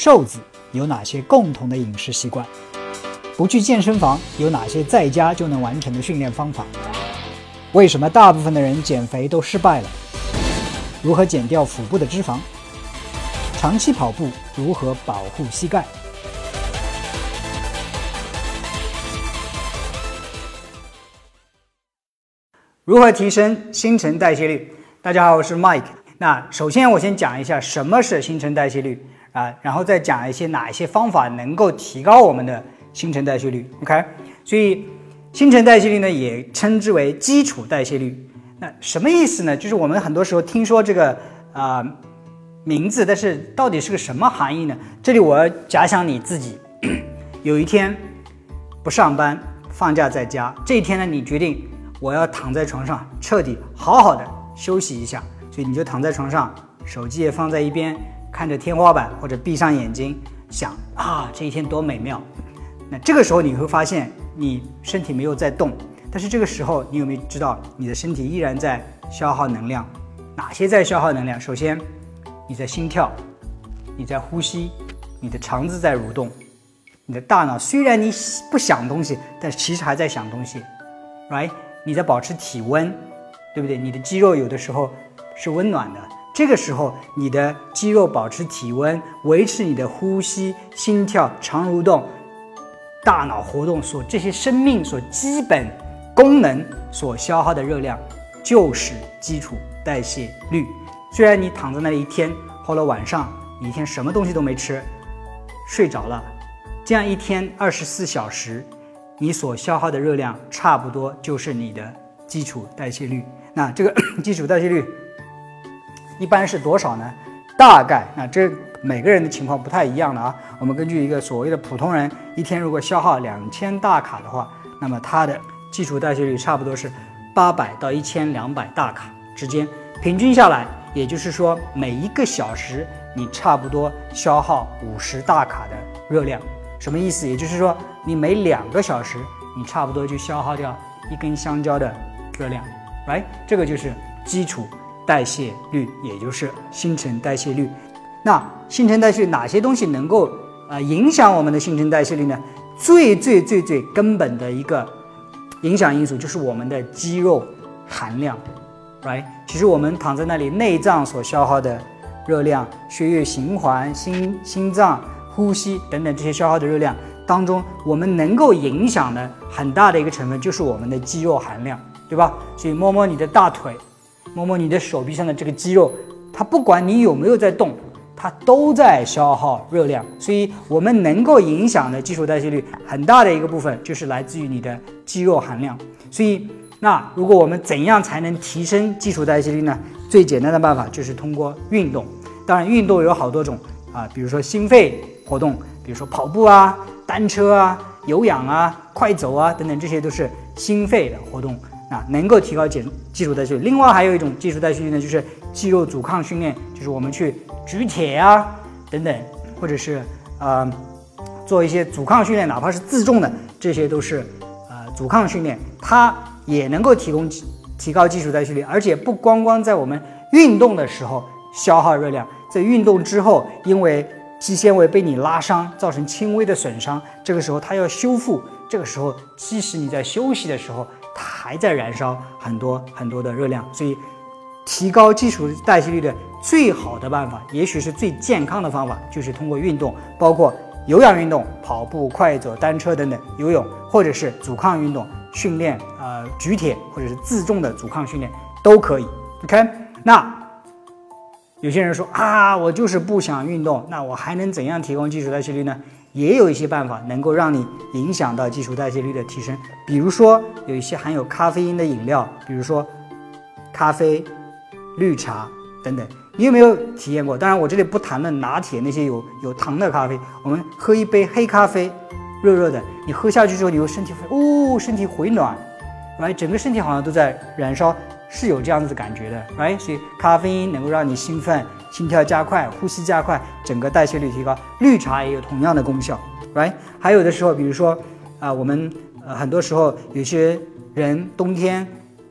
瘦子有哪些共同的饮食习惯？不去健身房有哪些在家就能完成的训练方法？为什么大部分的人减肥都失败了？如何减掉腹部的脂肪？长期跑步如何保护膝盖？如何提升新陈代谢率？大家好，我是 Mike。那首先我先讲一下什么是新陈代谢率啊，然后再讲一些哪一些方法能够提高我们的新陈代谢率。OK，所以新陈代谢率呢也称之为基础代谢率。那什么意思呢？就是我们很多时候听说这个啊名字，但是到底是个什么含义呢？这里我要假想你自己有一天不上班，放假在家，这一天呢你决定我要躺在床上彻底好好的休息一下。所以你就躺在床上，手机也放在一边，看着天花板或者闭上眼睛，想啊这一天多美妙。那这个时候你会发现你身体没有在动，但是这个时候你有没有知道你的身体依然在消耗能量？哪些在消耗能量？首先你在心跳，你在呼吸，你的肠子在蠕动，你的大脑虽然你不想东西，但其实还在想东西，right？你在保持体温，对不对？你的肌肉有的时候。是温暖的，这个时候你的肌肉保持体温，维持你的呼吸、心跳、肠蠕动、大脑活动所这些生命所基本功能所消耗的热量，就是基础代谢率。虽然你躺在那里一天，后来晚上你一天什么东西都没吃，睡着了，这样一天二十四小时，你所消耗的热量差不多就是你的基础代谢率。那这个 基础代谢率。一般是多少呢？大概那这每个人的情况不太一样的啊。我们根据一个所谓的普通人一天如果消耗两千大卡的话，那么他的基础代谢率差不多是八百到一千两百大卡之间，平均下来，也就是说每一个小时你差不多消耗五十大卡的热量。什么意思？也就是说你每两个小时你差不多就消耗掉一根香蕉的热量。来，这个就是基础。代谢率，也就是新陈代谢率。那新陈代谢哪些东西能够呃影响我们的新陈代谢率呢？最最最最根本的一个影响因素就是我们的肌肉含量，right？其实我们躺在那里，内脏所消耗的热量、血液循环、心心脏、呼吸等等这些消耗的热量当中，我们能够影响的很大的一个成分就是我们的肌肉含量，对吧？所以摸摸你的大腿。摸摸你的手臂上的这个肌肉，它不管你有没有在动，它都在消耗热量。所以，我们能够影响的基础代谢率很大的一个部分，就是来自于你的肌肉含量。所以，那如果我们怎样才能提升基础代谢率呢？最简单的办法就是通过运动。当然，运动有好多种啊，比如说心肺活动，比如说跑步啊、单车啊、有氧啊、快走啊等等，这些都是心肺的活动。啊，能够提高减基础代谢率。另外还有一种基础代谢率呢，就是肌肉阻抗训练，就是我们去举铁啊等等，或者是呃做一些阻抗训练，哪怕是自重的，这些都是呃阻抗训练，它也能够提供提高基础代谢率。而且不光光在我们运动的时候消耗热量，在运动之后，因为肌纤维被你拉伤，造成轻微的损伤，这个时候它要修复，这个时候即使你在休息的时候。还在燃烧很多很多的热量，所以提高基础代谢率的最好的办法，也许是最健康的方法，就是通过运动，包括有氧运动、跑步、快走、单车等等，游泳或者是阻抗运动训练，呃，举铁或者是自重的阻抗训练都可以。OK，那有些人说啊，我就是不想运动，那我还能怎样提高基础代谢率呢？也有一些办法能够让你影响到基础代谢率的提升，比如说有一些含有咖啡因的饮料，比如说咖啡、绿茶等等，你有没有体验过？当然，我这里不谈论拿铁那些有有糖的咖啡，我们喝一杯黑咖啡，热热的，你喝下去之后，你会身体会哦，身体回暖，right，整个身体好像都在燃烧，是有这样子的感觉的，right，所以咖啡因能够让你兴奋。心跳加快，呼吸加快，整个代谢率提高。绿茶也有同样的功效，right？还有的时候，比如说啊，我们呃很多时候有些人冬天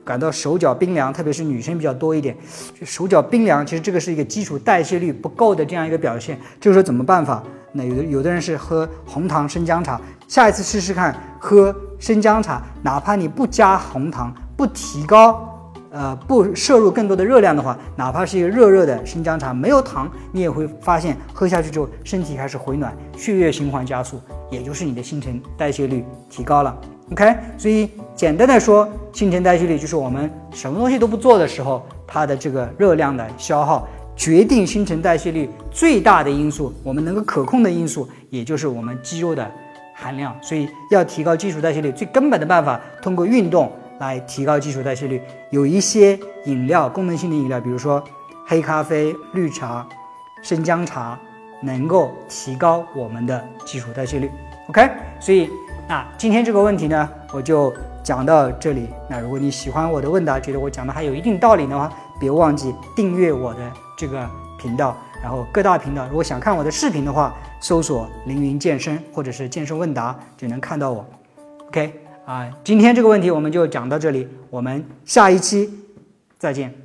感到手脚冰凉，特别是女生比较多一点，就手脚冰凉，其实这个是一个基础代谢率不够的这样一个表现。这个时候怎么办法？那有的有的人是喝红糖生姜茶，下一次试试看喝生姜茶，哪怕你不加红糖，不提高。呃，不摄入更多的热量的话，哪怕是一个热热的生姜茶，没有糖，你也会发现喝下去之后，身体开始回暖，血液循环加速，也就是你的新陈代谢率提高了。OK，所以简单的说，新陈代谢率就是我们什么东西都不做的时候，它的这个热量的消耗，决定新陈代谢率最大的因素，我们能够可控的因素，也就是我们肌肉的含量。所以要提高基础代谢率，最根本的办法，通过运动。来提高基础代谢率，有一些饮料，功能性的饮料，比如说黑咖啡、绿茶、生姜茶，能够提高我们的基础代谢率。OK，所以那今天这个问题呢，我就讲到这里。那如果你喜欢我的问答，觉得我讲的还有一定道理的话，别忘记订阅我的这个频道，然后各大频道，如果想看我的视频的话，搜索“凌云健身”或者是“健身问答”就能看到我。OK。啊，今天这个问题我们就讲到这里，我们下一期再见。